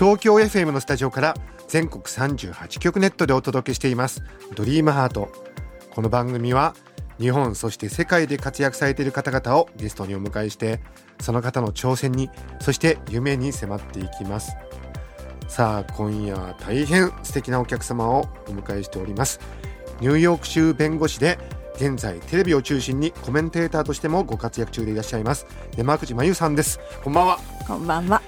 東京 FM のスタジオから全国38局ネットでお届けしています。ドリームハート。この番組は日本そして世界で活躍されている方々をゲストにお迎えしてその方の挑戦にそして夢に迫っていきます。さあ今夜は大変素敵なお客様をお迎えしております。ニューヨーク州弁護士で現在テレビを中心にコメンテーターとしてもご活躍中でいらっしゃいます。山口真由さんです。こんばんは。こんばんは。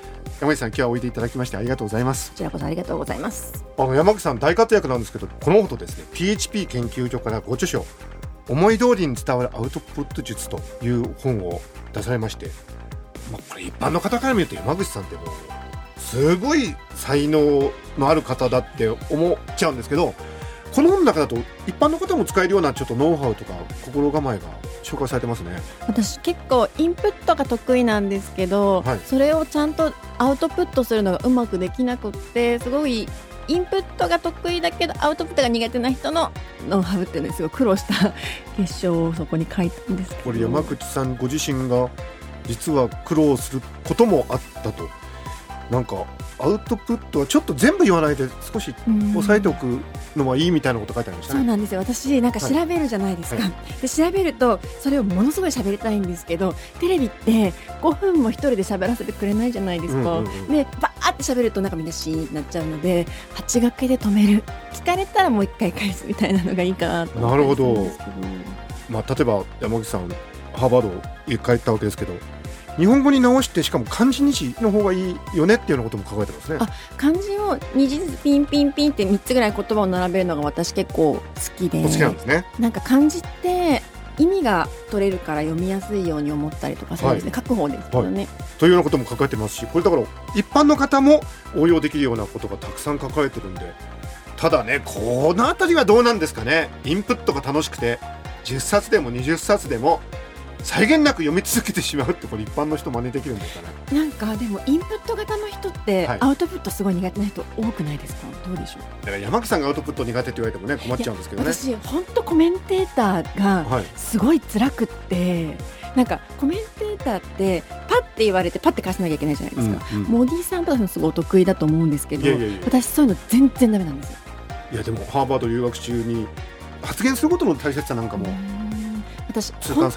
山口さん今日はおいでいただきましてありがとうございますこちらこそありがとうございます。あの山口さん大活躍なんですけどこのほどですね PHP 研究所からご著書思い通りに伝わるアウトプット術という本を出されまして、まあ、これ一般の方から見ると山口さんってもうすごい才能のある方だって思っちゃうんですけどこの本の中だと一般の方も使えるようなちょっとノウハウとか心構えが紹介されてますね。私結構インプットが得意なんですけど、はい。それをちゃんとアウトプットするのがうまくできなくってすごいインプットが得意だけどアウトプットが苦手な人のノウハウっていうのにすごい苦労した結晶をそこに書いたんですけど。これ山口さんご自身が実は苦労することもあったと。なんかアウトプットはちょっと全部言わないで少しうん。押さえておくのはいいみたいなこと書いてありましたね。そうなんですよ。私なんか調べるじゃないですか、はで調べるとそれをものすごい喋りたいんですけどテレビって5分も一人で喋らせてくれないじゃないですか、うんうんうん。でバーって喋るとなんかみんなシーンってなっちゃうので8掛けで止める。聞かれたらもう一回返すみたいなのがいいかなと思ったりするんですけど。まあ、例えば山口さんハーバードへ帰ったわけですけど日本語に直してしかも漢字2字の方がいいよねっていうようなことも書かれてますね。あ漢字を2字ずつピンピンピンって3つぐらい言葉を並べるのが私結構好きで。お好きなんですね。なんか漢字って意味が取れるから読みやすいように思ったりとかするんですね、書く方ですけどね、というようなことも書かれてますしこれだから一般の方も応用できるようなことがたくさん書かれてるんで。ただねこの辺りはどうなんですかね。インプットが楽しくて10冊でも20冊でも際限なく読み続けてしまうってこれ一般の人真似できるんですかね。なんかでもインプット型の人ってはい。アウトプットすごい苦手な人多くないですか？どうでしょう？だから山口さんがアウトプット苦手って言われてもね困っちゃうんですけどね。私本当コメンテーターがはいすごい辛くってなんかコメンテーターってパッて言われてパッて返さなきゃいけないじゃないですか、うんうん。モディさんとかもすごいお得意だと思うんですけど私そういうの全然ダメなんですよ。いやでもハーバード留学中に発言することの大切さなんかもうん私本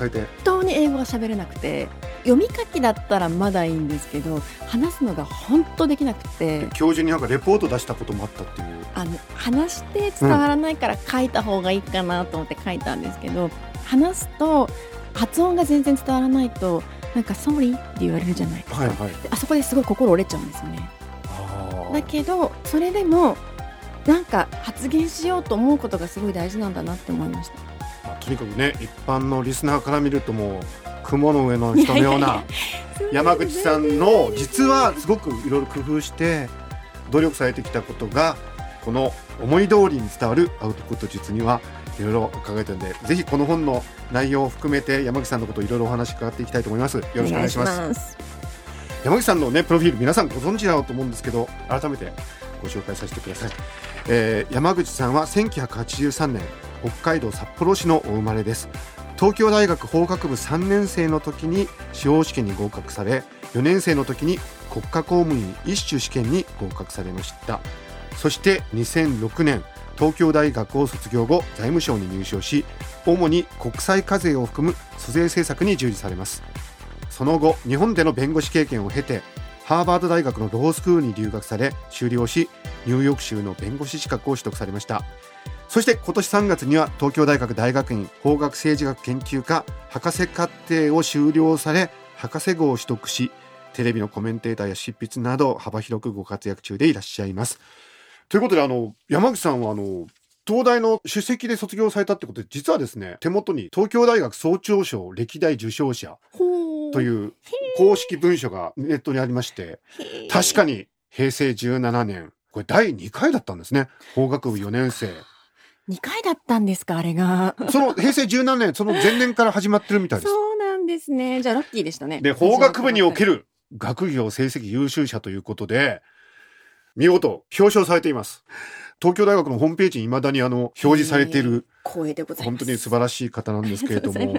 当に英語が喋れなくて読み書きだったらまだいいんですけど話すのが本当できなくて。教授になんかレポート出したこともあったっていう。あの話して伝わらないから書いた方がいいかなと思って書いたんですけど、話すと発音が全然伝わらないとなんか「ソーリー」って言われるじゃないですか、はいはい。であそこですごい心折れちゃうんですよね。あだけどそれでもなんか発言しようと思うことがすごい大事なんだなって思いましたまあとにかくね一般のリスナーから見るともう雲の上の人のような 山口さんの実はすごくいろいろ工夫して努力されてきたことがこの思い通りに伝わるアウトプット術にはいろいろ考えてるんでぜひこの本の内容を含めて山口さんのことをいろいろお話伺っていきたいと思います。よろしくお願いします。す。山口さんのねプロフィール皆さんご存知だろうと思うんですけど改めてご紹介させてください、えー山口さんは1983年北海道札幌市のお生まれです。東京大学法学部3年生の時に司法試験に合格され4年生の時に国家公務員一種試験に合格されました。そして2006年東京大学を卒業後財務省に入省し主に国際課税を含む租税政策に従事されます。その後日本での弁護士経験を経てハーバード大学のロースクールに留学され修了しニューヨーク州の弁護士資格を取得されました。そして今年3月には東京大学大学院法学政治学研究科博士課程を修了され博士号を取得しテレビのコメンテーターや執筆など幅広くご活躍中でいらっしゃいます。ということであの山口さんはあの東大の首席で卒業されたってことで実はですね手元に東京大学総長賞歴代受賞者という公式文書がネットにありまして確かに平成17年これ第2回だったんですね。法学部4年生2回だったんですかあれが。その平成17年その前年から始まってるみたいです。そうなんですね。じゃあラッキーでしたね。で法学部におけるる学業成績優秀者ということで見事表彰されています。東京大学のホームページに未だにあの表示されている光栄でございます。本当に素晴らしい方なんですけれども。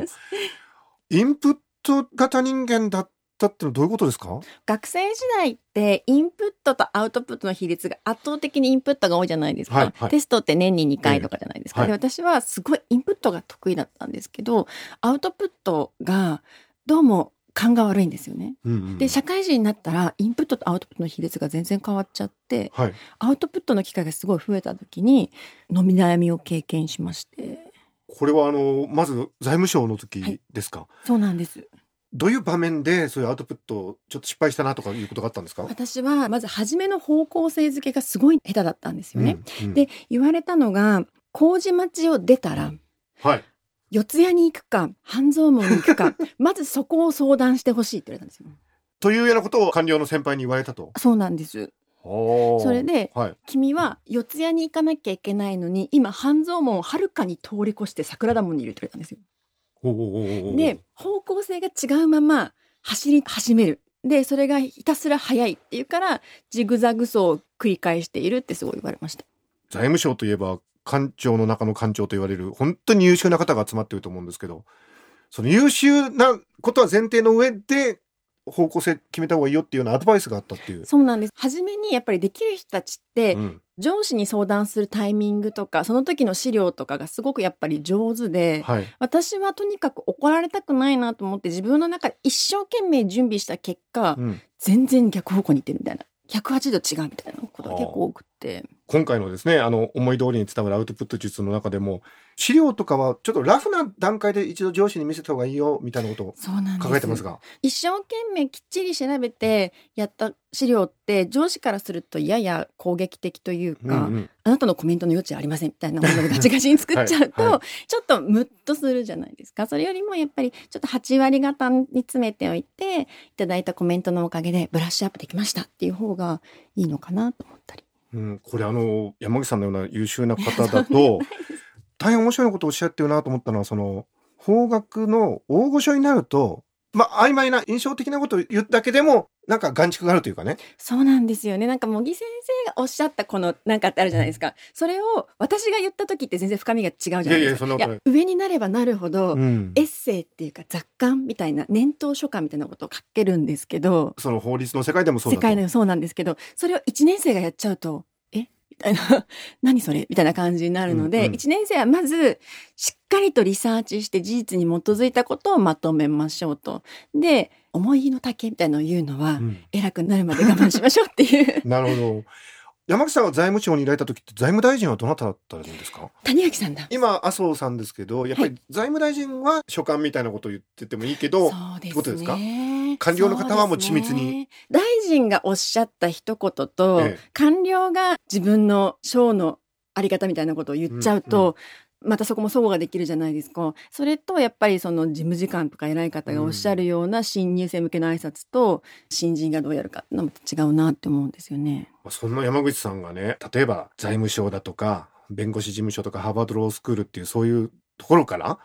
インプット型人間だったってのはどういうことですか？学生時代ってインプットとアウトプットの比率が圧倒的にインプットが多いじゃないですか、はいはい。テストって年に2回とかじゃないですか、ええ。はいで私はすごいインプットが得意だったんですけどアウトプットがどうも勘が悪いんですよね。うんうんで社会人になったらインプットとアウトプットの比率が全然変わっちゃってはい。アウトプットの機会がすごい増えた時に飲み悩みを経験しまして。これはあのまず財務省の時ですか、そうなんですどういう場面でそういうアウトプットちょっと失敗したなとかいうことがあったんですか？私はまず初めの方向性づけがすごい下手だったんですよね、うんうん。で言われたのが麹町を出たらはい。四谷に行くか半蔵門に行くか まずそこを相談してほしいって言われたんですよ。というようなことを官僚の先輩に言われたと？そうなんです。そそれではい。君は四谷に行かなきゃいけないのに今半蔵門をはるかに通り越して桜田門にいるって言われたんですよで方向性が違うまま走り始める。でそれがひたすら速いっていうからジグザグ走を繰り返しているってすごい言われました。財務省といえば官庁の中の官庁と言われる本当に優秀な方が集まっていると思うんですけどその優秀なことは前提の上で方向性決めた方がいいよっていうようなアドバイスがあったっていう。そうなんです。初めにやっぱりできる人たちって、うん上司に相談するタイミングとかその時の資料とかがすごくやっぱり上手で、はい、私はとにかく怒られたくないなと思って自分の中で一生懸命準備した結果、うん。全然逆方向に行ってるみたいな。180度違うみたいなことが結構多くって。今回のですねあの思い通りに伝わるアウトプット術の中でも資料とかはちょっとラフな段階で一度上司に見せた方がいいよみたいなことをそうなんです。書かれてますが。一生懸命きっちり調べてやった資料って上司からするとやや攻撃的というか、うんうん。あなたのコメントの余地ありませんみたいなものをガチガチに作っちゃうと、はいはちょっとムッとするじゃないですか。それよりもやっぱりちょっと8割方に詰めておいていただいたコメントのおかげでブラッシュアップできましたっていう方がいいのかなと思ったり。うん、これあの山口さんのような優秀な方だと 大変面白いことをおっしゃってるなと思ったのはその法学の大御所になるとまあ曖昧な印象的なことを言うだけでもなんか眼蓄があるというかねそうなんですよね。なんか茂木先生がおっしゃったこのなんかってあるじゃないですか。それを私が言った時って全然深みが違うじゃないですか。いやいやい上になればなるほど、うんエッセイっていうか雑感みたいな年頭書簡みたいなことを書けるんですけど、その法律の世界でもそう世界のそうなんですけど、それを1年生がやっちゃうと、えみたいな、何それ？みたいな感じになるので、うんうん。1年生はまずしっかりとリサーチして事実に基づいたことをまとめましょうと。で、思いの丈みたいなのを言うのは、うん。偉くなるまで我慢しましょうっていう。なるほど山口さんが財務省にいられた時って財務大臣はどなただったんですか？谷垣さんだ。今麻生さんですけどやっぱり財務大臣は所管みたいなことを言っててもいいけどそうですね。ことですか？官僚の方はもう緻密に。ね大臣がおっしゃった一言と、ええ。官僚が自分の省のあり方みたいなことを言っちゃうと、またそこも相互ができるじゃないですか。それとやっぱりその事務次官とか偉い方がおっしゃるような新入生向けの挨拶と新人がどうやるかのも違うなって思うんですよね。まあそんな山口さんがね例えば財務省だとか弁護士事務所とかハーバードロースクールっていうそういうところから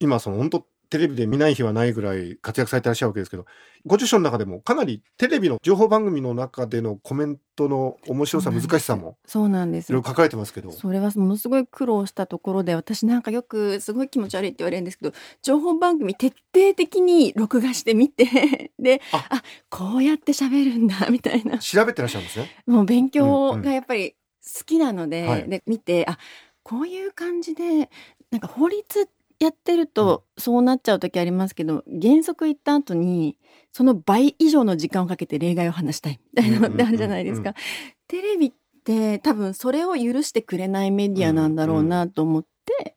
今その本当テレビで見ない日はないぐらい活躍されてらっしゃるわけですけどご著書の中でもかなりテレビの情報番組の中でのコメントの面白さ難しさもそうなんです。いろいろ書かれてますけど。それはものすごい苦労したところで私なんかよくすごい気持ち悪いって言われるんですけど情報番組徹底的に録画してみて であ。あこうやって喋るんだ みたいな。調べてらっしゃるんですね。もう勉強がやっぱり好きなので,、はい。で見てあこういう感じでなんか法律やってるとそうなっちゃう時ありますけど原則言った後にその倍以上の時間をかけて例外を話したいみたいなのってあるじゃないですか。テレビって多分それを許してくれないメディアなんだろうなと思って、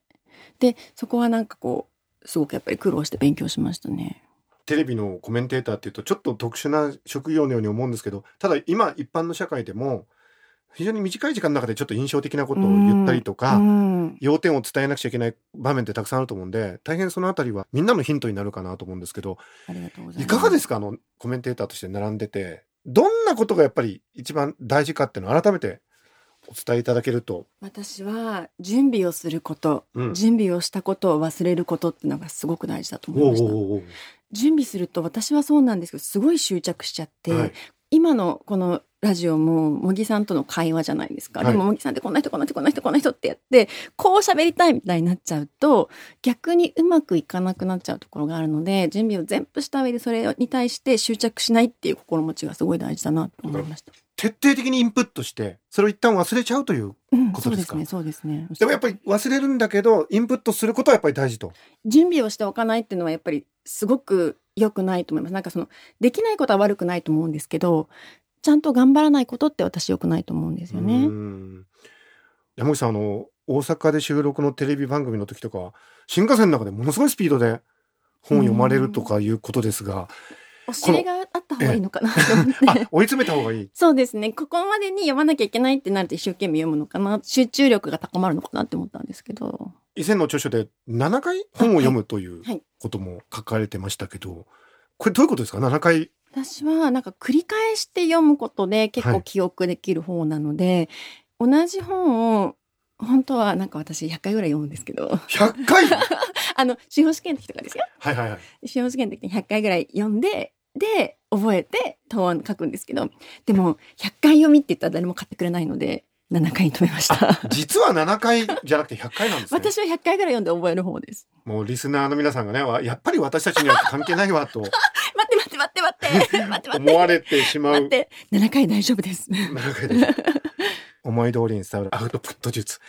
でそこはなんかこうすごくやっぱり苦労して勉強しましたね。テレビのコメンテーターっていうとちょっと特殊な職業のように思うんですけどただ今一般の社会でも非常に短い時間の中でちょっと印象的なことを言ったりとか、うん要点を伝えなくちゃいけない場面ってたくさんあると思うんで大変そのあたりはみんなのヒントになるかなと思うんですけどい。いかがですか？あのコメンテーターとして並んでてどんなことがやっぱり一番大事かっていうのを改めてお伝えいただけると。私は準備をすること、うん準備をしたことを忘れることっていうのがすごく大事だと思いました。おうおう準備すると私はそうなんですけどすごい執着しちゃって、はい今のこのラジオも茂木さんとの会話じゃないですか、はいでも茂木さんってこんな人こんな人こんな人こんな人ってやってこう喋りたいみたいになっちゃうと逆にうまくいかなくなっちゃうところがあるので準備を全部した上でそれに対して執着しないっていう心持ちがすごい大事だなと思いました。徹底的にインプットして、それを一旦忘れちゃうという。うん、ことですか？そうですねそうですね。でもやっぱり忘れるんだけど、インプットすることはやっぱり大事と。準備をしておかないっていうのはやっぱりすごく良くないと思います。なんかそのできないことは悪くないと思うんですけど、ちゃんと頑張らないことって私良くないと思うんですようね。ん山口さん、あの、大阪で収録のテレビ番組の時とかは、新幹線の中でものすごいスピードで本を読まれるとかいうことですが、教えがあった方がいいのかなと思って。あ、追い詰めた方がいい。そうですね。ここまでに読まなきゃいけないってなると一生懸命読むのかな。集中力が高まるのかなって思ったんですけど。以前の著書で7回本を読むというはいことも書かれてましたけど、これどういうことですか ?7 回。私はなんか繰り返して読むことで結構記憶できる方なので、同じ本を本当はなんか私100回ぐらい読むんですけど、100回 あの、司法試験の時とかですよ。はいはいはい。司法試験の時に100回ぐらい読んで、で、覚えて答案書くんですけど、でも、100回読みって言ったら誰も買ってくれないので、7回に止めました。実は7回じゃなくて100回なんですね。私は100回ぐらい読んで覚える方です。もうリスナーの皆さんがね、わやっぱり私たちには関係ないわと待 って待って待って 待って待って待って思われてしまう待って7回大丈夫です。7回です。思い通りに伝わるアウトプット術。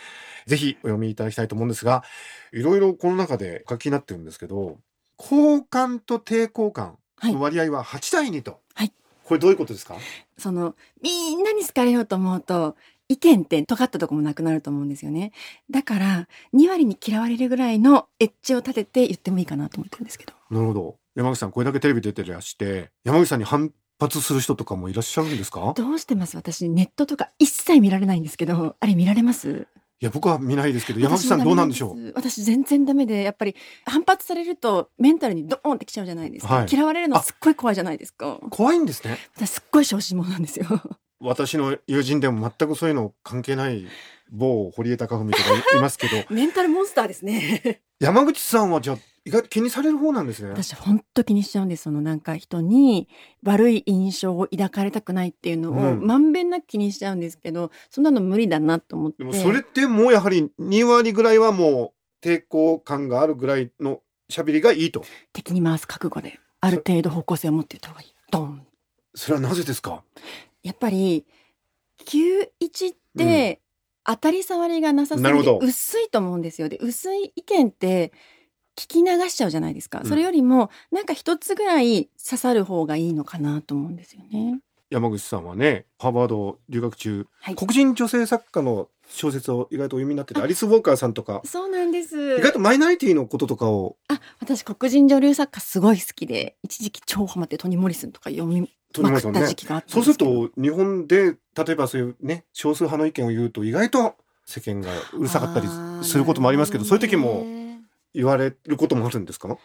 ぜひお読みいただきたいと思うんですが、いろいろこの中で書きになってるんですけど、好感と抵抗感の割合は8対2と。はいこれどういうことですか？その、みんなに好かれようと思うと、意見って尖ったとこもなくなると思うんですよね。だから、2割に嫌われるぐらいのエッジを立てて言ってもいいかなと思ってるんですけど。なるほど。山口さん、これだけテレビ出てらして、山口さんに反発する人とかもいらっしゃるんですか？どうしてます？私、ネットとか一切見られないんですけど、あれ見られます？いや、僕は見ないですけど、山口さんどうなんでしょう？う私全然ダメで、やっぱり反発されるとメンタルにドーンってきちゃうじゃないですか。はい嫌われるのすっごい怖いじゃないですか。怖いんですね。私すっごい小心者なんですよ。私の友人でも全くそういうの関係ない某堀江貴文とかいますけど、メンタルモンスターですね。山口さんはじゃあ意外と気にされる方なんですね。私本当気にしちゃうんです。そのなんか人に悪い印象を抱かれたくないっていうのをうんまんべんなく気にしちゃうんですけど、そんなの無理だなと思って。でもそれってもうやはり2割ぐらいはもう抵抗感があるぐらいの喋りがいいと。敵に回す覚悟で、ある程度方向性を持っていった方がいい。ドンそれはなぜですか？やっぱり91って当たり障りがなさすぎて薄いと思うんですよ。で薄い意見って聞き流しちゃうじゃないですか。うんそれよりもなんか一つぐらい刺さる方がいいのかなと思うんですよね。山口さんはね、ハーバード留学中、はい黒人女性作家の小説を意外とお読みになってて、アリス・ウォーカーさんとか、そうなんです。意外とマイノリティのこととかをあ、私黒人女流作家すごい好きで、一時期超ハマってトニー・モリスンとか読みまくった。時期があったんそうです。ると、日本で、例えばそういうね、少数派の意見を言うと、意外と世間がうるさかったりすることもありますけど、そういう時もね言われることもあるんですか、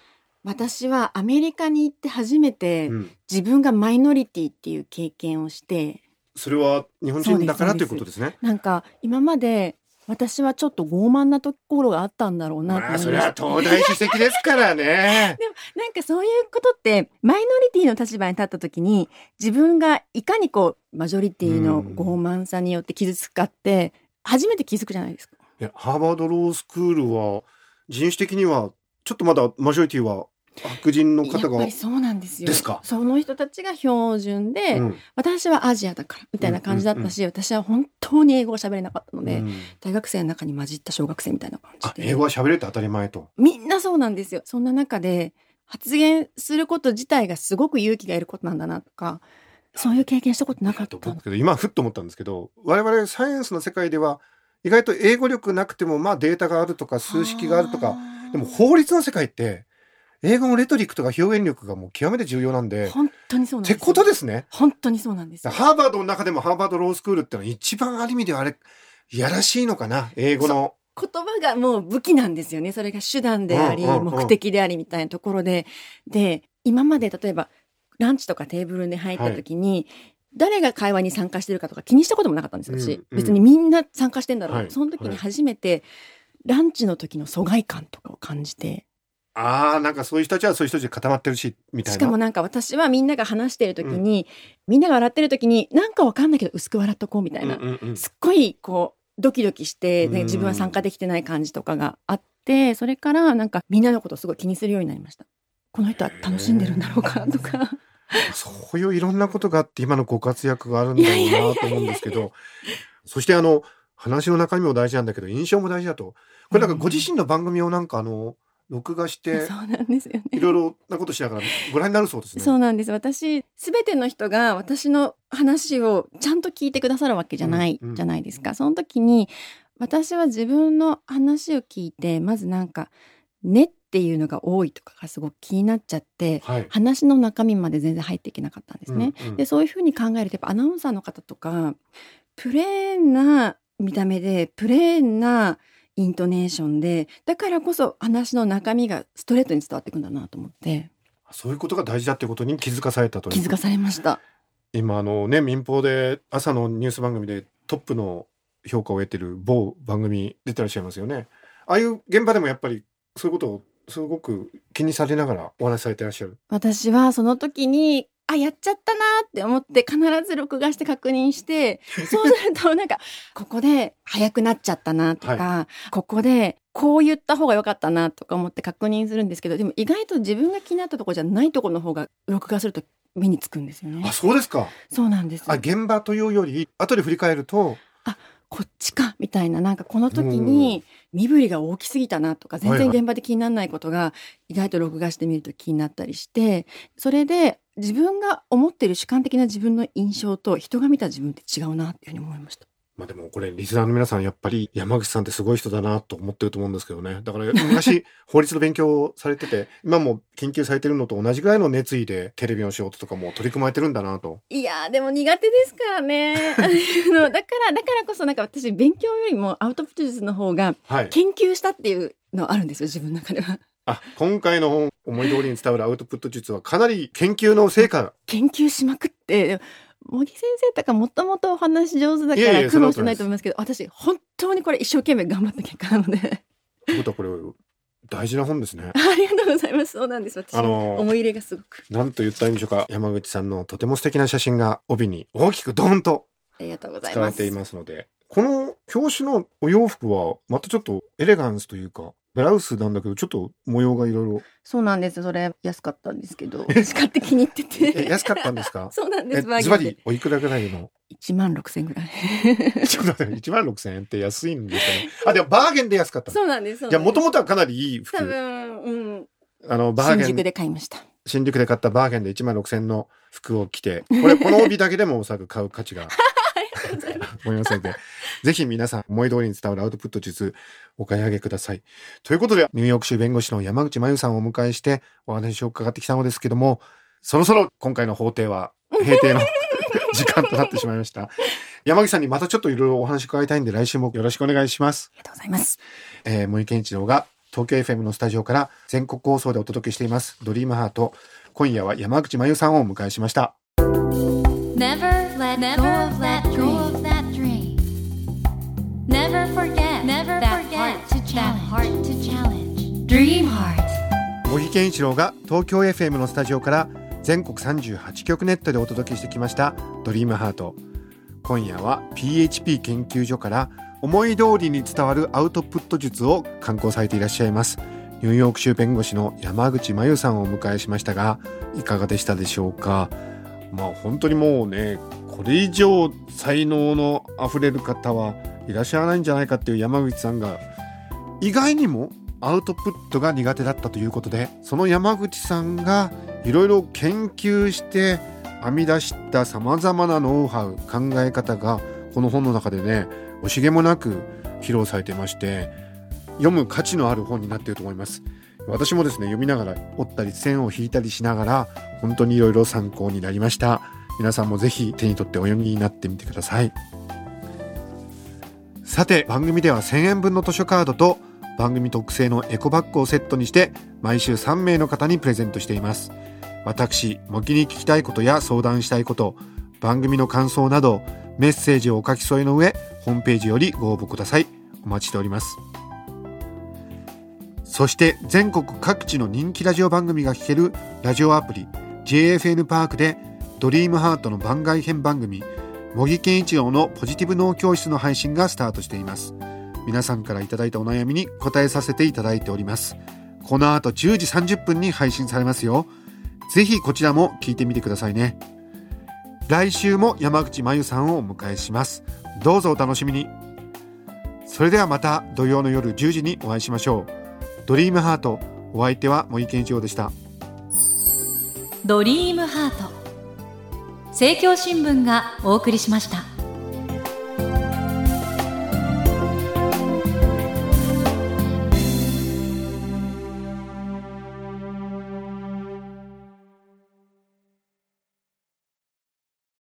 私はアメリカに行って初めてうん、自分がマイノリティっていう経験をして、それは日本人だからということですね。なんか今まで私はちょっと傲慢なところがあったんだろうなとまあ。それは東大主席ですからね。なんかそういうことってマイノリティの立場に立った時に自分がいかにこうマジョリティの傲慢さによって傷つくかって初めて気づくじゃないですか。いやハーバードロースクールは人種的にはちょっとまだマジョリティは白人のや方がっぱりそうなんですよ。ですか？その人たちが標準で、うん私はアジアだからみたいな感じだったし、私は本当に英語が喋れなかったので、うん大学生の中に混じった小学生みたいな感あじで。英語は喋れて当たり前と。みんなそうなんですよ。そんな中で発言すること自体がすごく勇気がいることなんだなとか、そういう経験したことなかったの。僕けど今ふっと思ったんですけど我々サイエンスの世界では意外と英語力なくてもまあデータがあるとか数式があるとかでも法律の世界って英語のレトリックとか表現力がもう極めて重要なんで。本当にそうなんですよ。ってことですね。本当にそうなんですよ。ハーバードの中でもハーバードロースクールってのは一番ある意味ではあれ、やらしいのかな英語の。言葉がもう武器なんですよね。それが手段であり、目的でありみたいなところで。で、今まで例えばランチとかテーブルに入った時に、誰が会話に参加してるかとか気にしたこともなかったんですよ私、うんうん。別にみんな参加してんだろう、はい。その時にはい初めて、ランチの時の疎外感とかを感じて。ああなんかそういう人たちはそういう人たちで固まってるしみたいな。しかもなんか私はみんなが話してる時に、みんなが笑ってる時になんかわかんないけど薄く笑っとこうみたいな、うんうんうん。すっごいこうドキドキして、ね、うん自分は参加できてない感じとかがあってそれからなんかみんなのことをすごい気にするようになりました。この人は楽しんでるんだろうかとか そういういろんなことがあって今のご活躍があるんだろうなと思うんですけどそしてあの話の中身も大事なんだけど印象も大事だと。これなんかご自身の番組をなんかあの録画してそうなんですよね。いろいろなことしながらご覧になるそうですね。そうなんです。私すべての人が私の話をちゃんと聞いてくださるわけじゃない、じゃないですか。その時に私は自分の話を聞いてまずなんか「ね」っていうのが多いとかがすごく気になっちゃってはい。話の中身まで全然入っていけなかったんですね。うんうんでそういうふうに考えるとやっぱアナウンサーの方とかプレーンな見た目でプレーンなイントネーションでだからこそ話の中身がストレートに伝わっていくんだなと思ってそういうことが大事だってことに気づかされたという気づかされました。今あのね民放で朝のニュース番組でトップの評価を得てる某番組出てらっしゃいますよね。ああいう現場でもやっぱりそういうことをすごく気にされながらお話しされてらっしゃる。私はその時にあやっちゃったなって思って必ず録画して確認して そうするとなんかここで早くなっちゃったなとか、ここでこう言った方が良かったなとか思って確認するんですけどでも意外と自分が気になったところじゃないところの方が録画すると目につくんですよねあ。そうですか。そうなんですあ現場というより後で振り返るとこっちかみたいななんかこの時に身振りが大きすぎたなとか全然現場で気にならないことが意外と録画してみると気になったりしてそれで自分が思っている主観的な自分の印象と人が見た自分って違うなっていうふうに思いました。まあでもこれリスナーの皆さんやっぱり山口さんってすごい人だなと思ってると思うんですけどねだから昔 法律の勉強をされてて今も研究されてるのと同じぐらいの熱意でテレビの仕事とかも取り組まれてるんだなと。いやーでも苦手ですからねあの だからだからこそなんか私勉強よりもアウトプット術の方がはい。研究したっていうのあるんですよ自分の中では。あ今回の本思い通りに伝わるアウトプット術はかなり研究の成果研究しまくって茂木先生とかもともとお話上手だから苦労してないと思いますけど私本当にこれ一生懸命頑張った結果なので。ということはこれ大事な本ですね。ありがとうございます。そうなんです。私、あのー思い入れがすごく。なんと言ったらいいんでしょうか。山口さんのとても素敵な写真が帯に大きくドーンとありがとうございます。使われていますので。この表紙のお洋服はまたちょっとエレガンスというかブラウスなんだけどちょっと模様がいろいろ。そうなんです。それ安かったんですけど。私買って気に入ってて。え安かったんですか？そうなんでえすズバリおいくらぐらいの？1万6千ぐらい。ちょっと待って1万6000円って安いんですかね？あでもバーゲンで安かったの。そうなんですじゃあもとももとはかなりいい服。多分うん。あのバーゲン。新宿で買いました。新宿で買ったバーゲンで1万6000円の服を着て。これこの帯だけでもおそらく買う価値が思いますのでぜひ皆さん思い通りに伝わるアウトプット術お買い上げください。ということでニューヨーク州弁護士の山口真由さんをお迎えしてお話を伺ってきたのですけどもそろそろ今回の法廷は閉廷の 時間となってしまいました。山口さんにまたちょっといろいろお話伺いたいんで来週もよろしくお願いします。ありがとうございますえー、森健一郎が東京 FM のスタジオから全国放送でお届けしていますドリームハート今夜は山口真由さんをお迎えしました Never let go of that dream. Never forget Never that heart to challenge. heart to challenge. Dream heart. 森健一郎が東京 FM のスタジオから全国38局ネットでお届けしてきましたドリームハート今夜は PHP 研究所から思い通りに伝わるアウトプット術を刊行されていらっしゃいますニューヨーク州弁護士の山口真由さんをお迎えしましたがいかがでしたでしょうか？まあ本当にもうねこれ以上才能のあふれる方はいらっしゃらないんじゃないかっていう山口さんが意外にもアウトプットが苦手だったということでその山口さんがいろいろ研究して編み出したさまざまなノウハウ考え方がこの本の中でね惜しげもなく披露されてまして読む価値のある本になっていると思います。私もですね読みながら折ったり線を引いたりしながら本当にいろいろ参考になりました。皆さんもぜひ手に取ってお読みになってみてください。さて番組では1000円分の図書カードと番組特製のエコバッグをセットにして毎週3名の方にプレゼントしています。私模擬に聞きたいことや相談したいこと番組の感想などメッセージをお書き添えの上ホームページよりご応募ください。お待ちしております。そして全国各地の人気ラジオ番組が聴けるラジオアプリ JFN パークでドリームハートの番外編番組茂木健一郎のポジティブ脳教室の配信がスタートしています。皆さんからいただいたお悩みに答えさせていただいております。この後10時30分に配信されますよ。ぜひこちらも聞いてみてくださいね。来週も山口真由さんをお迎えします。どうぞお楽しみに。それではまた土曜の夜10時にお会いしましょう。ドリームハート。お相手は森健一郎でした。ドリームハート。政教新聞がお送りしました。